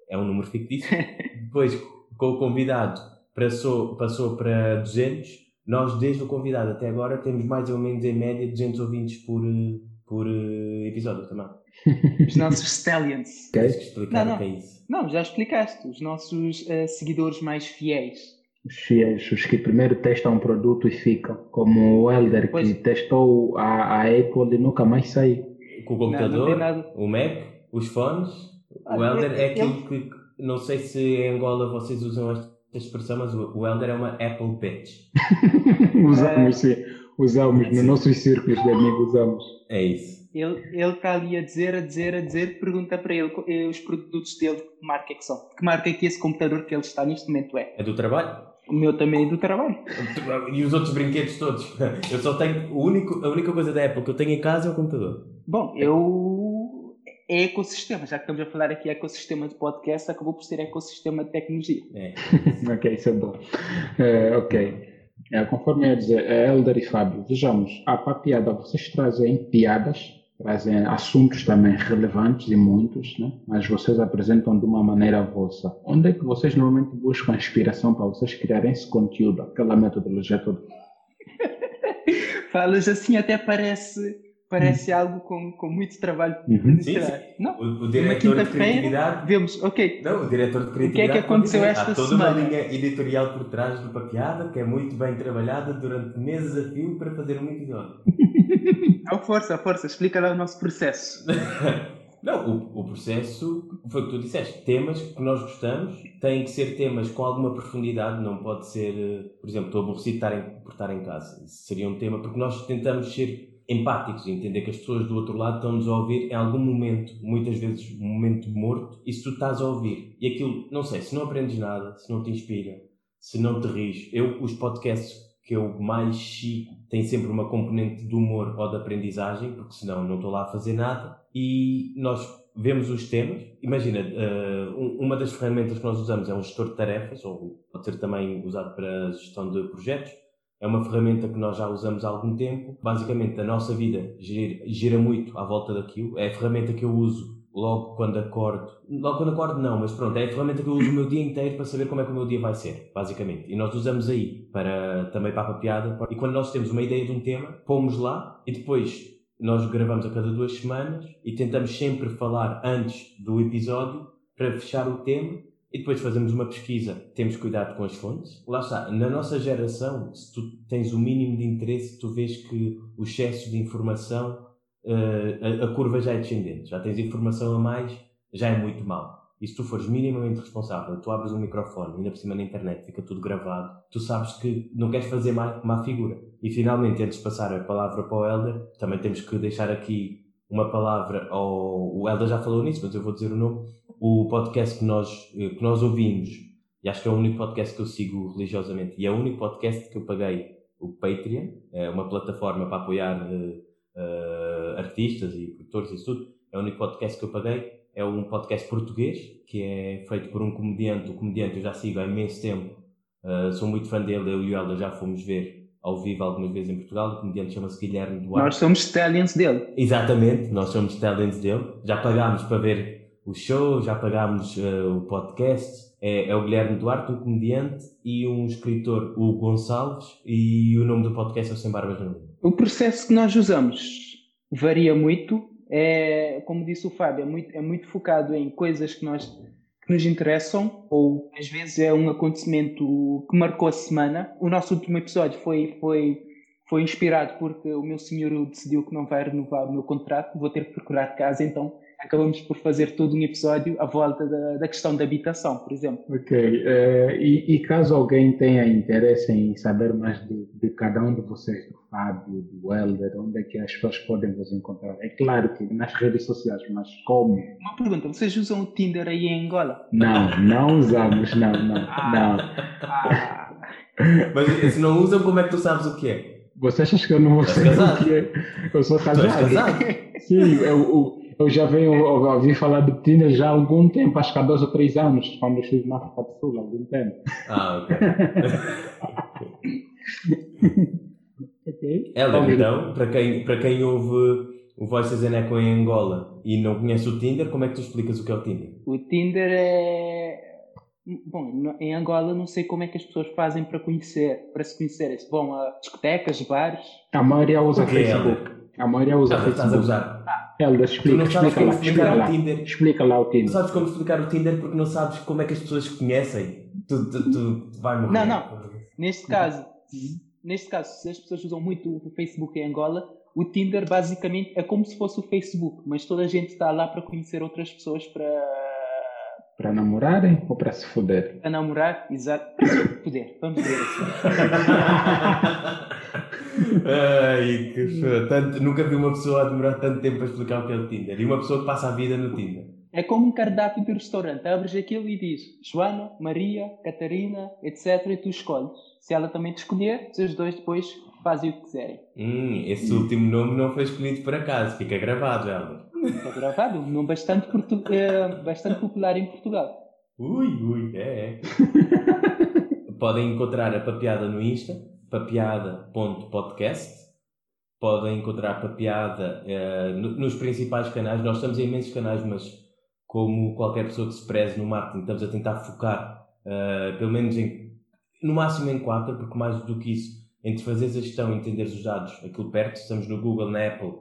S1: é um número fictício, (laughs) depois com o convidado passou, passou para 200, nós desde o convidado até agora temos mais ou menos em média 200 ouvintes por, por eh, episódio também. (laughs)
S2: Os nossos stallions.
S1: Queres explicar não, não. o que é isso?
S2: Não, já explicaste. Os nossos uh, seguidores mais fiéis
S4: os fiéis, os que primeiro testam um produto e ficam, como o Elder pois. que testou a, a Apple e nunca mais saiu.
S1: Com o computador, não, o Mac, os fones, ah, o Elder é, é aquilo que, não sei se em Angola vocês usam esta expressão, mas o Elder é uma Apple bitch. (laughs)
S4: usamos, sim. Usamos, nos nossos círculos de amigos usamos.
S1: É isso.
S2: Ele está ali a dizer, a dizer, a dizer, pergunta para ele eh, os produtos dele, que marca é que são. Que marca é que esse computador que ele está neste momento é?
S1: É do trabalho?
S2: O meu também é do trabalho.
S1: E os outros brinquedos todos. Eu só tenho. O único, a única coisa da Apple que eu tenho em casa é o computador.
S2: Bom, eu. É ecossistema, já que estamos a falar aqui ecossistema de podcast, acabou por ser ecossistema de tecnologia.
S1: É. (laughs)
S4: ok, isso é bom. Uh, ok. É, conforme ia dizer, Helder e Fábio, vejamos, a papiada, vocês trazem piadas trazem assuntos também relevantes e muitos, né? mas vocês apresentam de uma maneira vossa. Onde é que vocês normalmente buscam inspiração para vocês criarem esse conteúdo, aquela metodologia toda? (laughs)
S2: Falas assim até parece parece hum. algo com, com muito trabalho.
S1: Uhum. Sim, sim. Não, o, o diretor de criatividade.
S2: Vemos, ok.
S1: Não, o diretor de criatividade.
S2: O que é que aconteceu esta
S1: semana? Há toda
S2: semana?
S1: uma linha editorial por trás do papeada que é muito bem trabalhada durante meses a fio para fazer um episódio. (laughs)
S2: Não, força, força, explica lá o nosso processo. (laughs)
S1: Não, o, o processo foi o que tu disseste. Temas que nós gostamos têm que ser temas com alguma profundidade, não pode ser, eh, por exemplo, estou aborrecido por estar em casa. Isso seria um tema, porque nós tentamos ser empáticos e entender que as pessoas do outro lado estão-nos a ouvir em algum momento, muitas vezes um momento morto, e se tu estás a ouvir e aquilo, não sei, se não aprendes nada, se não te inspira, se não te rires, eu, os podcasts que eu mais sigo têm sempre uma componente de humor ou de aprendizagem, porque senão não estou lá a fazer nada, e nós vemos os temas, imagina, uh, uma das ferramentas que nós usamos é um gestor de tarefas, ou pode ser também usado para gestão de projetos, é uma ferramenta que nós já usamos há algum tempo. Basicamente, a nossa vida gira, gira muito à volta daquilo. É a ferramenta que eu uso logo quando acordo. Logo quando acordo, não, mas pronto, é a ferramenta que eu uso o meu dia inteiro para saber como é que o meu dia vai ser, basicamente. E nós usamos aí para também para a piada. E quando nós temos uma ideia de um tema, pomos lá e depois nós gravamos a cada duas semanas e tentamos sempre falar antes do episódio para fechar o tema e depois fazemos uma pesquisa, temos cuidado com as fontes. Lá está, na nossa geração, se tu tens o mínimo de interesse, tu vês que o excesso de informação, uh, a, a, curva já é descendente, já tens informação a mais, já é muito mal. E se tu fores minimamente responsável, tu abres um microfone, ainda por cima na internet, fica tudo gravado, tu sabes que não queres fazer má, má figura. E finalmente, antes de passar a palavra para o Helder, também temos que deixar aqui uma palavra ao. O Helder já falou nisso, mas eu vou dizer o nome o podcast que nós, que nós ouvimos, e acho que é o único podcast que eu sigo religiosamente, e é o único podcast que eu paguei o Patreon, é uma plataforma para apoiar uh, uh, artistas e produtores e tudo. É o único podcast que eu paguei. É um podcast português, que é feito por um comediante. O comediante eu já sigo há imenso tempo. Uh, sou muito fã dele, eu e o Helder já fomos ver ao vivo algumas vezes em Portugal. O comediante chama-se Guilherme Duarte.
S2: Nós somos stallions dele.
S1: Exatamente, nós somos stallions dele. Já pagámos para ver o show, já pagámos uh, o podcast. É, é, o Guilherme Duarte, um comediante e um escritor, o Gonçalves, e o nome do podcast é o Sem Barbas na Língua.
S2: O processo que nós usamos varia muito. É, como disse o Fábio, é muito, é muito focado em coisas que nós que nos interessam, ou às vezes é um acontecimento que marcou a semana. O nosso último episódio foi, foi, foi inspirado porque o meu senhor decidiu que não vai renovar o meu contrato, vou ter que procurar casa, então acabamos por fazer todo um episódio à volta da, da questão da habitação, por exemplo.
S4: Ok. Uh, e, e, caso alguém tenha interesse em saber mais de, de, cada um de vocês, do Fábio, do Helder, onde é que as pessoas podem vos encontrar? É claro que nas redes sociais, mas como?
S2: Uma pergunta, vocês usam o Tinder aí em Angola?
S4: Não, não usamos, não, não, (laughs) ah, não.
S1: Ah. Mas se não usam, como é que tu sabes o que é?
S4: Você acha que eu não vou saber o que é? Eu sou casado.
S1: casado?
S4: Sim, eu, eu já venho ouvir falar do Tinder já há algum tempo, acho que há dois ou três anos, quando eu estive na África do Sul, há algum tempo.
S1: Ah, ok. ok. Helder, então, para quem, para quem ouve o Voices and Echo em Angola e não conhece o Tinder, como é que tu explicas o que é o Tinder?
S2: O Tinder é. Bom, em Angola não sei como é que as pessoas fazem para conhecer, para se conhecerem. Vão a discotecas, bares.
S4: A maioria usa Facebook. A maioria usa Facebook. Estás a usar? Ah, Helder, explica, explica lá, explica lá, Tinder. explica lá o Tinder.
S1: Não sabes como explicar o Tinder porque não sabes como é que as pessoas conhecem. Tu, tu, tu, tu vai morrer.
S2: Não, não. Neste caso, neste caso, se as pessoas usam muito o Facebook em Angola, o Tinder basicamente é como se fosse o Facebook, mas toda a gente está lá para conhecer outras pessoas para
S4: para namorarem ou para se foder?
S2: Para namorar, exato. Para se foder. Vamos ver assim. (laughs)
S1: Ai, que tanto, Nunca vi uma pessoa a demorar tanto tempo para explicar o que é o Tinder. E uma pessoa que passa a vida no Tinder.
S2: É como um cardápio de restaurante. Abres aquilo e diz Joana, Maria, Catarina, etc. E tu escolhes. Se ela também te escolher, os dois depois fazem o que quiserem.
S1: Hum, esse último nome não foi escolhido por acaso. Fica gravado, Helder.
S2: Está gravado. Um nome bastante, portu... é, bastante popular em Portugal.
S1: Ui, ui, é, é. (laughs) Podem encontrar a papiada no Insta papeada.podcast. Podem encontrar Papeada uh, nos principais canais. Nós estamos em imensos canais, mas como qualquer pessoa que se preze no marketing, estamos a tentar focar, uh, pelo menos em, no máximo em quatro, porque mais do que isso, entre fazer a gestão e entender os dados, aquilo perto, estamos no Google, na Apple,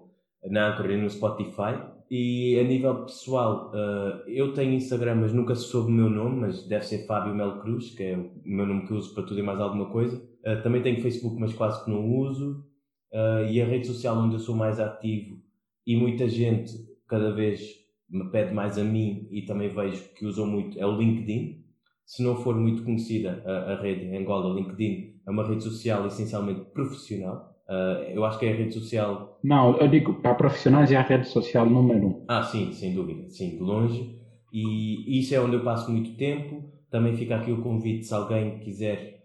S1: na Anchor e no Spotify. E a nível pessoal, uh, eu tenho Instagram, mas nunca se soube o meu nome, mas deve ser Fábio Mel Cruz, que é o meu nome que uso para tudo e mais alguma coisa. Uh, também tenho Facebook, mas quase que não uso. Uh, e a rede social onde eu sou mais ativo e muita gente cada vez me pede mais a mim e também vejo que usam muito é o LinkedIn. Se não for muito conhecida a, a rede em Angola, o LinkedIn é uma rede social essencialmente profissional Uh, eu acho que é a rede social.
S4: Não, eu digo para profissionais é a rede social número um.
S1: Ah, sim, sem dúvida, sim, de longe. E isso é onde eu passo muito tempo. Também fica aqui o convite se alguém quiser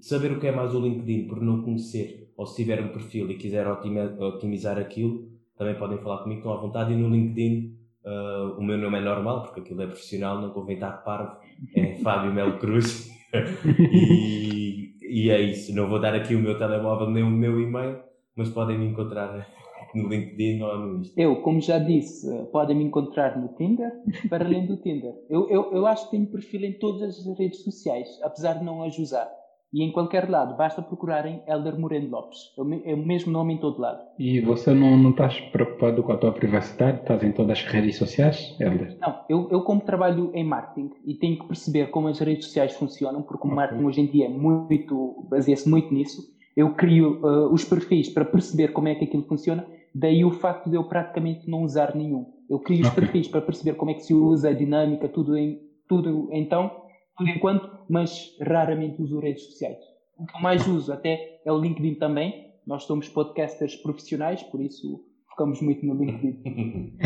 S1: saber o que é mais o LinkedIn por não conhecer, ou se tiver um perfil e quiser otimizar aquilo, também podem falar comigo, estão à vontade. E no LinkedIn uh, o meu nome é normal, porque aquilo é profissional, não convém estar parvo, é (laughs) Fábio Melo Cruz. (laughs) e e é isso. Não vou dar aqui o meu telemóvel nem o meu e-mail, mas podem me encontrar no LinkedIn ou no Insta.
S2: Eu, como já disse, podem me encontrar no Tinder, para além do Tinder. Eu, eu, eu acho que tenho perfil em todas as redes sociais, apesar de não as usar. E em qualquer lado, basta procurarem Elder Moreno Lopes. É o mesmo nome em todo lado.
S4: E você não, não estás preocupado com a tua privacidade? Estás em todas as redes sociais, Elder?
S2: Não, eu, eu como trabalho em marketing e tenho que perceber como as redes sociais funcionam, porque o okay. marketing hoje em dia é muito, baseia-se muito nisso, eu crio uh, os perfis para perceber como é que aquilo funciona, daí o facto de eu praticamente não usar nenhum. Eu crio os okay. perfis para perceber como é que se usa a dinâmica, tudo, em, tudo então por enquanto, mas raramente uso redes sociais. O que eu mais uso até é o LinkedIn também. Nós somos podcasters profissionais, por isso focamos muito no LinkedIn. (laughs)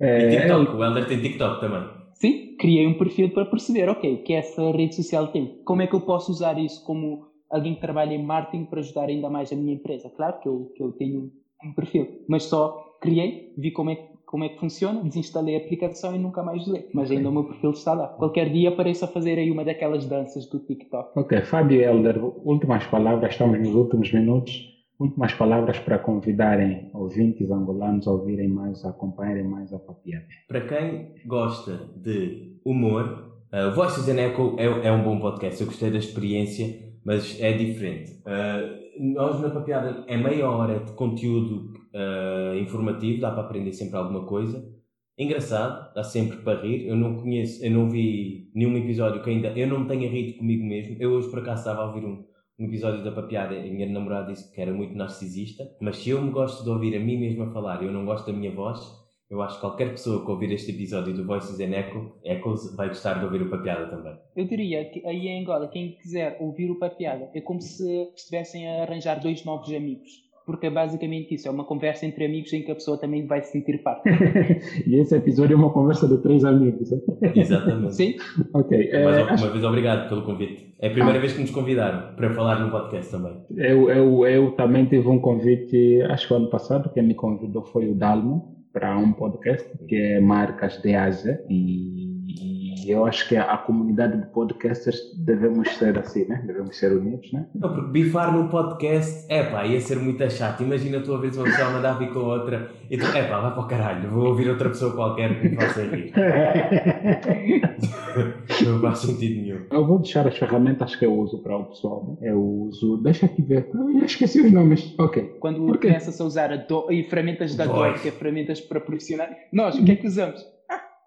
S1: é, e TikTok, o Helder tem TikTok também.
S2: Sim, criei um perfil para perceber, ok, o que essa rede social tem. Como é que eu posso usar isso como, alguém que trabalha em marketing para ajudar ainda mais a minha empresa. Claro que eu, que eu tenho um perfil, mas só criei, vi como é, como é que funciona, desinstalei a aplicação e nunca mais usei. Mas ainda o meu perfil está lá. Qualquer dia apareço a fazer aí uma daquelas danças do TikTok.
S4: Ok, Fábio Helder, últimas palavras, estamos nos últimos minutos. Últimas palavras para convidarem ouvintes angolanos a ouvirem mais, a acompanharem mais a papiada.
S1: Para quem gosta de humor, uh, Voices and Echo é, é, um bom podcast. Eu gostei da experiência, mas é diferente. Uh, nós na papiada é meia hora de conteúdo uh, informativo, dá para aprender sempre alguma coisa. Engraçado, dá sempre para rir. Eu não conheço, eu não vi nenhum episódio que ainda eu não tenha rido comigo mesmo. Eu hoje por acaso estava a ouvir um um episódio da papiada, a minha namorada disse que era muito narcisista, mas se eu me gosto de ouvir a mim mesma falar e eu não gosto da minha voz, eu acho que qualquer pessoa que ouvir este episódio do Voices in Echo, Echoes vai gostar de ouvir o Papiada também.
S2: Eu diria que aí em Angola, quem quiser ouvir o Papiada, é como se estivessem a arranjar dois novos amigos porque é basicamente isso, é uma conversa entre amigos em que a pessoa também vai se sentir parte. (laughs)
S4: e esse episódio é uma conversa de três amigos.
S1: Exatamente.
S2: Sim.
S4: Ok.
S1: Mais é, uma acho... vez, obrigado pelo convite. É a primeira ah. vez que nos convidaram para falar no podcast também.
S4: Eu, eu, eu também tive um convite, acho que ano passado, quem me convidou foi o Dalmo para um podcast que é Marcas de Ásia e eu acho que a, a, comunidade de podcasters devemos ser assim, né? Devemos ser unidos, né?
S1: Não, porque bifar num podcast, é pá, ia ser muito chato. Imagina tu a vez uma pessoa mandar vir com outra e tu, é pá, vai para o caralho, vou ouvir outra pessoa qualquer que me faça rir. (laughs) não faz sentido nenhum.
S4: Eu vou deixar as ferramentas que eu uso para o pessoal, né? Eu uso, deixa aqui ver, eu esqueci os nomes, ok.
S2: Quando começas a usar a do, e ferramentas da Adobe, que é ferramentas para profissionais, nós, o que é que usamos?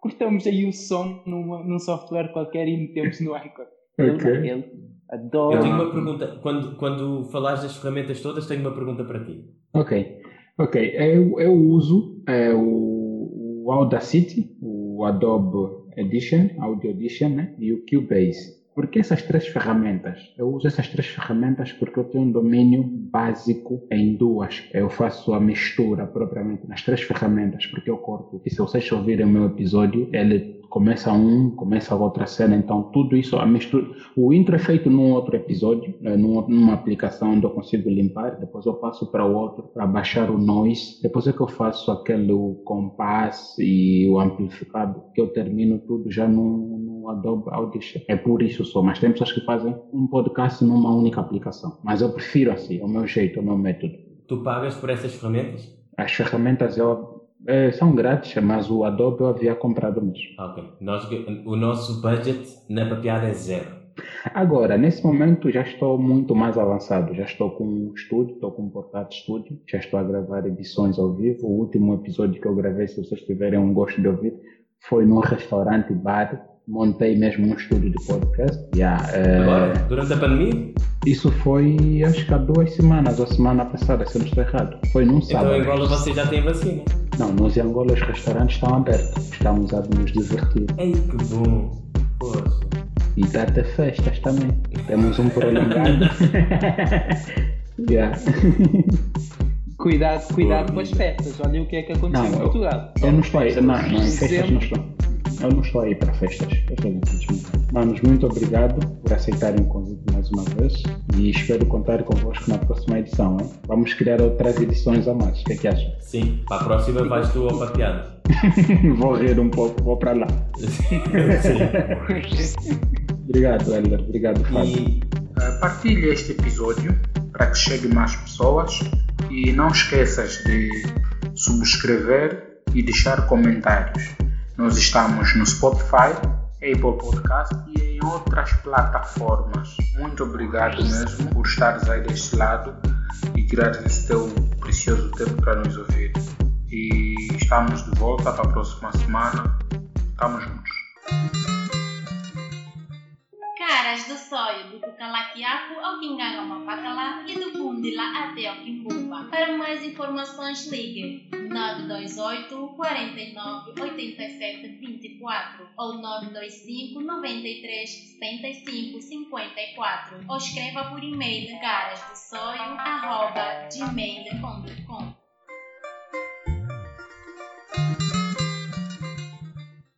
S2: Cortamos aí o som numa, num software qualquer e metemos no Anchor.
S4: Okay.
S2: Ele, ele adora.
S1: Eu tenho uma pergunta. Quando, quando falares das ferramentas todas, tenho uma pergunta para ti.
S4: Ok. Ok. Eu, eu uso é, o, o Audacity, o Adobe Edition, Audio Edition, né? e o Cubase. Por que essas três ferramentas? Eu uso essas três ferramentas porque eu tenho um domínio básico em duas. Eu faço a mistura propriamente nas três ferramentas porque eu corto. E se vocês ouvirem o meu episódio, ele começa um, começa a outra cena, então tudo isso, a mistura, o intro é feito num outro episódio, né, numa aplicação onde eu consigo limpar, depois eu passo para o outro para baixar o noise, depois é que eu faço aquele compass e o amplificado, que eu termino tudo já no Adobe Audition. É por isso só, mas tem pessoas que fazem um podcast numa única aplicação, mas eu prefiro assim, é o meu jeito, é o meu método.
S1: Tu pagas por essas ferramentas?
S4: As ferramentas eu é, são grátis, mas o Adobe eu havia comprado mesmo.
S1: Ok. Nós, o nosso budget na papiada é zero.
S4: Agora, nesse momento já estou muito mais avançado. Já estou com um estúdio, estou com um portátil estúdio, já estou a gravar edições ao vivo. O último episódio que eu gravei, se vocês tiverem um gosto de ouvir, foi num restaurante bar montei mesmo um estúdio de podcast.
S1: Yeah, é... Agora? Durante a pandemia?
S4: Isso foi acho que há duas semanas, ou semana passada, se eu não estou errado. Foi num sábado.
S1: Então em Angola você já tem vacina?
S4: Não, nos Angola os restaurantes estão abertos. Estamos a nos divertir.
S1: Ei, que bom! Poxa.
S4: E dá até festas também. Temos um prolongado. (laughs) yeah. (laughs)
S2: Cuidado, cuidado com as festas. Olha o que é que aconteceu não, em Portugal.
S4: Eu, eu não estou. Não, não, em festas não estou. Eu não estou aí para festas. Manos, muito obrigado por aceitarem o convite mais uma vez e espero contar convosco na próxima edição. Hein? Vamos criar outras edições a mais. O que é que achas?
S1: Sim, para a próxima vais tu ao pateado. (laughs)
S4: vou rir um pouco, vou para lá. Sim. (laughs) obrigado, Helder. Obrigado, Fábio. E
S3: uh, partilhe este episódio para que chegue mais pessoas e não esqueças de subscrever e deixar comentários. Nós estamos no Spotify, Apple Podcast e em outras plataformas. Muito obrigado mesmo por estares aí deste lado e tirares esse teu precioso tempo para nos ouvir. E estamos de volta para a próxima semana. Estamos juntos.
S5: Caras do sonho do Cucalaquiaco ao Quinganga Pacalá e do Bundila até ao Quimbumba. Para mais informações ligue 928 49 87 24 ou 925 93 75 54 ou escreva por e-mail garasdossoio.gmail.com